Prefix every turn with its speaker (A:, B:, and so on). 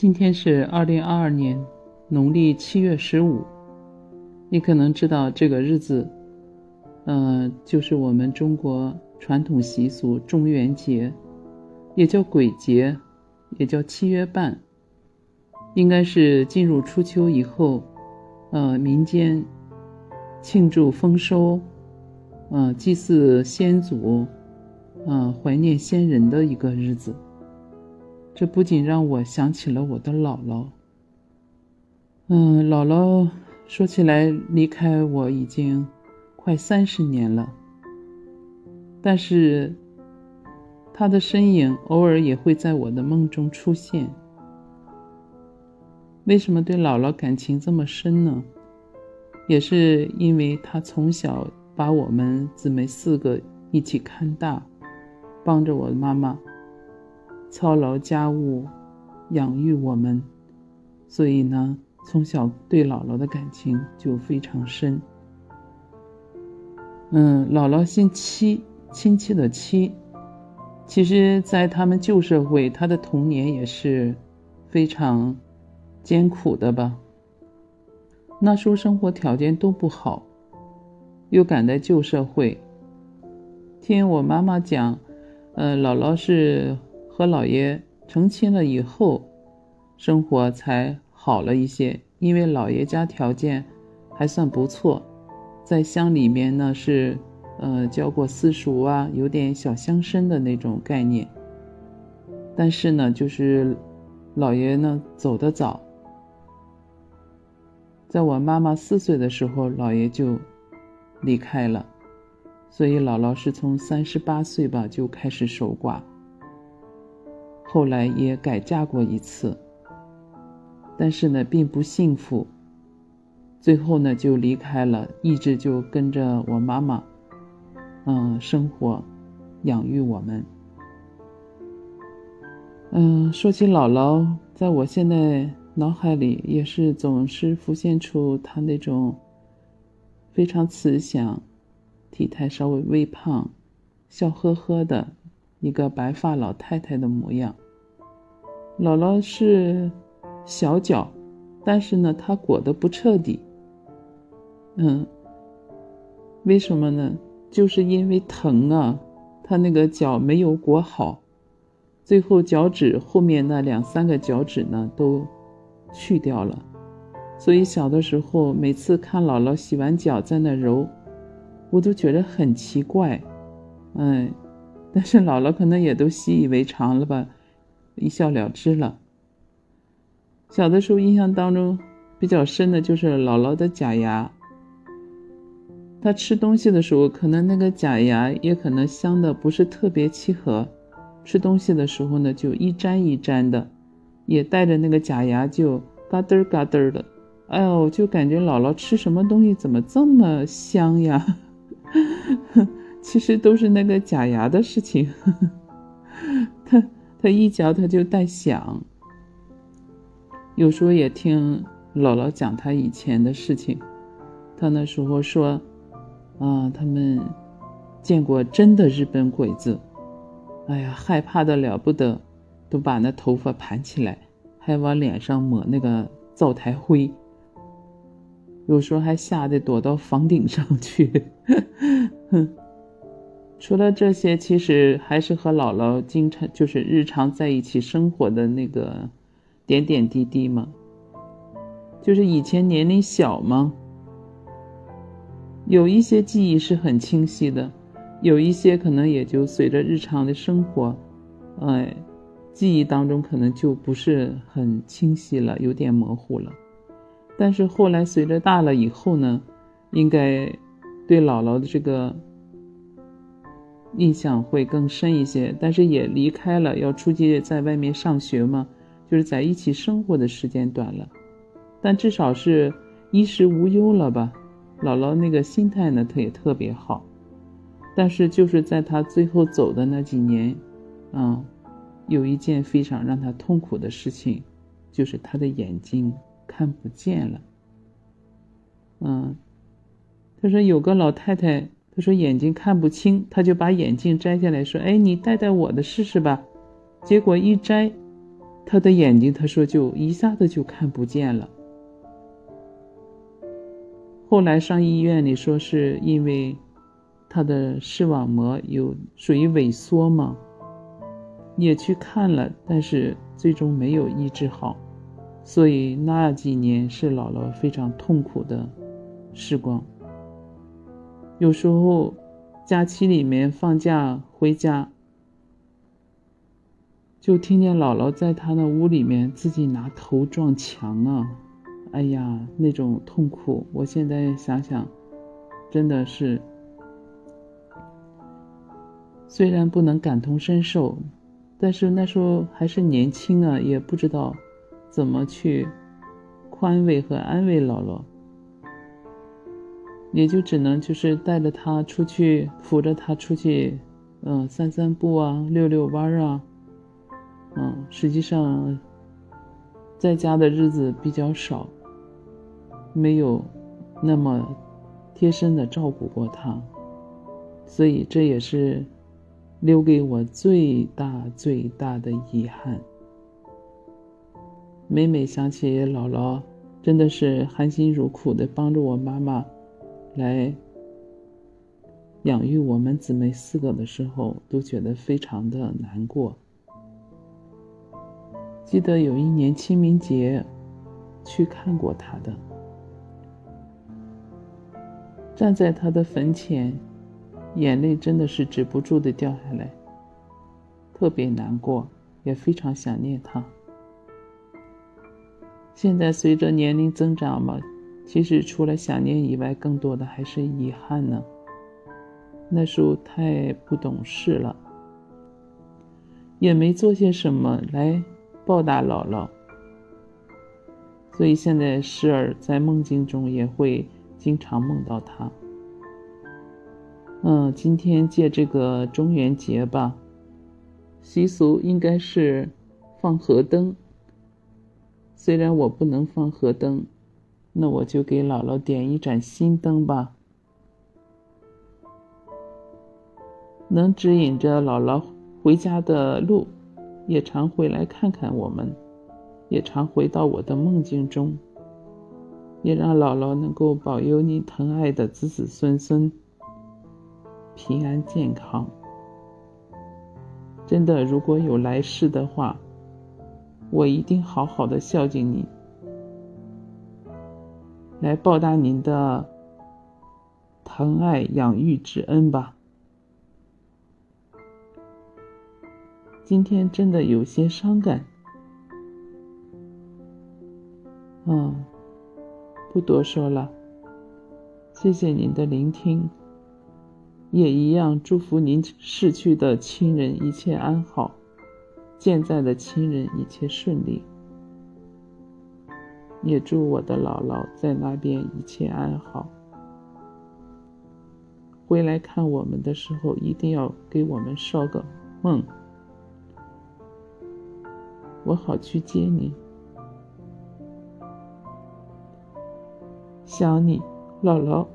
A: 今天是二零二二年农历七月十五，你可能知道这个日子，呃，就是我们中国传统习俗中元节，也叫鬼节，也叫七月半，应该是进入初秋以后，呃，民间庆祝丰收，呃，祭祀先祖，呃，怀念先人的一个日子。这不仅让我想起了我的姥姥。嗯，姥姥说起来离开我已经快三十年了，但是她的身影偶尔也会在我的梦中出现。为什么对姥姥感情这么深呢？也是因为她从小把我们姊妹四个一起看大，帮着我的妈妈。操劳家务，养育我们，所以呢，从小对姥姥的感情就非常深。嗯，姥姥姓戚，亲戚的戚。其实，在他们旧社会，她的童年也是非常艰苦的吧。那时候生活条件都不好，又赶在旧社会。听我妈妈讲，呃，姥姥是。和老爷成亲了以后，生活才好了一些。因为老爷家条件还算不错，在乡里面呢是，呃，教过私塾啊，有点小乡绅的那种概念。但是呢，就是老爷呢走得早，在我妈妈四岁的时候，老爷就离开了，所以姥姥是从三十八岁吧就开始守寡。后来也改嫁过一次，但是呢，并不幸福。最后呢，就离开了，一直就跟着我妈妈，嗯，生活，养育我们。嗯，说起姥姥，在我现在脑海里也是总是浮现出她那种非常慈祥、体态稍微微胖、笑呵呵的。一个白发老太太的模样。姥姥是小脚，但是呢，她裹得不彻底。嗯，为什么呢？就是因为疼啊，她那个脚没有裹好，最后脚趾后面那两三个脚趾呢都去掉了。所以小的时候，每次看姥姥洗完脚在那揉，我都觉得很奇怪。嗯。但是姥姥可能也都习以为常了吧，一笑了之了。小的时候印象当中比较深的就是姥姥的假牙。她吃东西的时候，可能那个假牙也可能镶的不是特别契合，吃东西的时候呢就一粘一粘的，也带着那个假牙就嘎噔嘎噔的。哎呦，就感觉姥姥吃什么东西怎么这么香呀？其实都是那个假牙的事情，呵 呵他他一嚼他就带响。有时候也听姥姥讲他以前的事情，他那时候说，啊，他们见过真的日本鬼子，哎呀，害怕的了不得，都把那头发盘起来，还往脸上抹那个灶台灰，有时候还吓得躲到房顶上去，哼。除了这些，其实还是和姥姥经常就是日常在一起生活的那个点点滴滴嘛。就是以前年龄小嘛，有一些记忆是很清晰的，有一些可能也就随着日常的生活，哎，记忆当中可能就不是很清晰了，有点模糊了。但是后来随着大了以后呢，应该对姥姥的这个。印象会更深一些，但是也离开了，要出去在外面上学嘛，就是在一起生活的时间短了，但至少是衣食无忧了吧。姥姥那个心态呢，她也特别好，但是就是在她最后走的那几年，啊，有一件非常让她痛苦的事情，就是她的眼睛看不见了。嗯，她说有个老太太。说眼睛看不清，他就把眼镜摘下来说：“哎，你戴戴我的试试吧。”结果一摘，他的眼睛，他说就一下子就看不见了。后来上医院里说是因为他的视网膜有属于萎缩嘛，也去看了，但是最终没有医治好，所以那几年是姥姥非常痛苦的时光。有时候假期里面放假回家。就听见姥姥在她那屋里面自己拿头撞墙啊！哎呀，那种痛苦，我现在想想，真的是，虽然不能感同身受，但是那时候还是年轻啊，也不知道怎么去宽慰和安慰姥姥，也就只能就是带着他出去，扶着他出去，嗯，散散步啊，遛遛弯啊。嗯，实际上，在家的日子比较少，没有那么贴身的照顾过他，所以这也是留给我最大最大的遗憾。每每想起姥姥，真的是含辛茹苦的帮助我妈妈来养育我们姊妹四个的时候，都觉得非常的难过。记得有一年清明节，去看过他的，站在他的坟前，眼泪真的是止不住的掉下来，特别难过，也非常想念他。现在随着年龄增长嘛，其实除了想念以外，更多的还是遗憾呢。那时候太不懂事了，也没做些什么来。报答姥姥，所以现在时而在梦境中也会经常梦到他。嗯，今天借这个中元节吧，习俗应该是放河灯。虽然我不能放河灯，那我就给姥姥点一盏心灯吧，能指引着姥姥回家的路。也常回来看看我们，也常回到我的梦境中，也让姥姥能够保佑你疼爱的子子孙孙平安健康。真的，如果有来世的话，我一定好好的孝敬你，来报答您的疼爱养育之恩吧。今天真的有些伤感，嗯，不多说了。谢谢您的聆听，也一样祝福您逝去的亲人一切安好，健在的亲人一切顺利，也祝我的姥姥在那边一切安好。回来看我们的时候，一定要给我们捎个梦。我好去接你，想你，姥姥。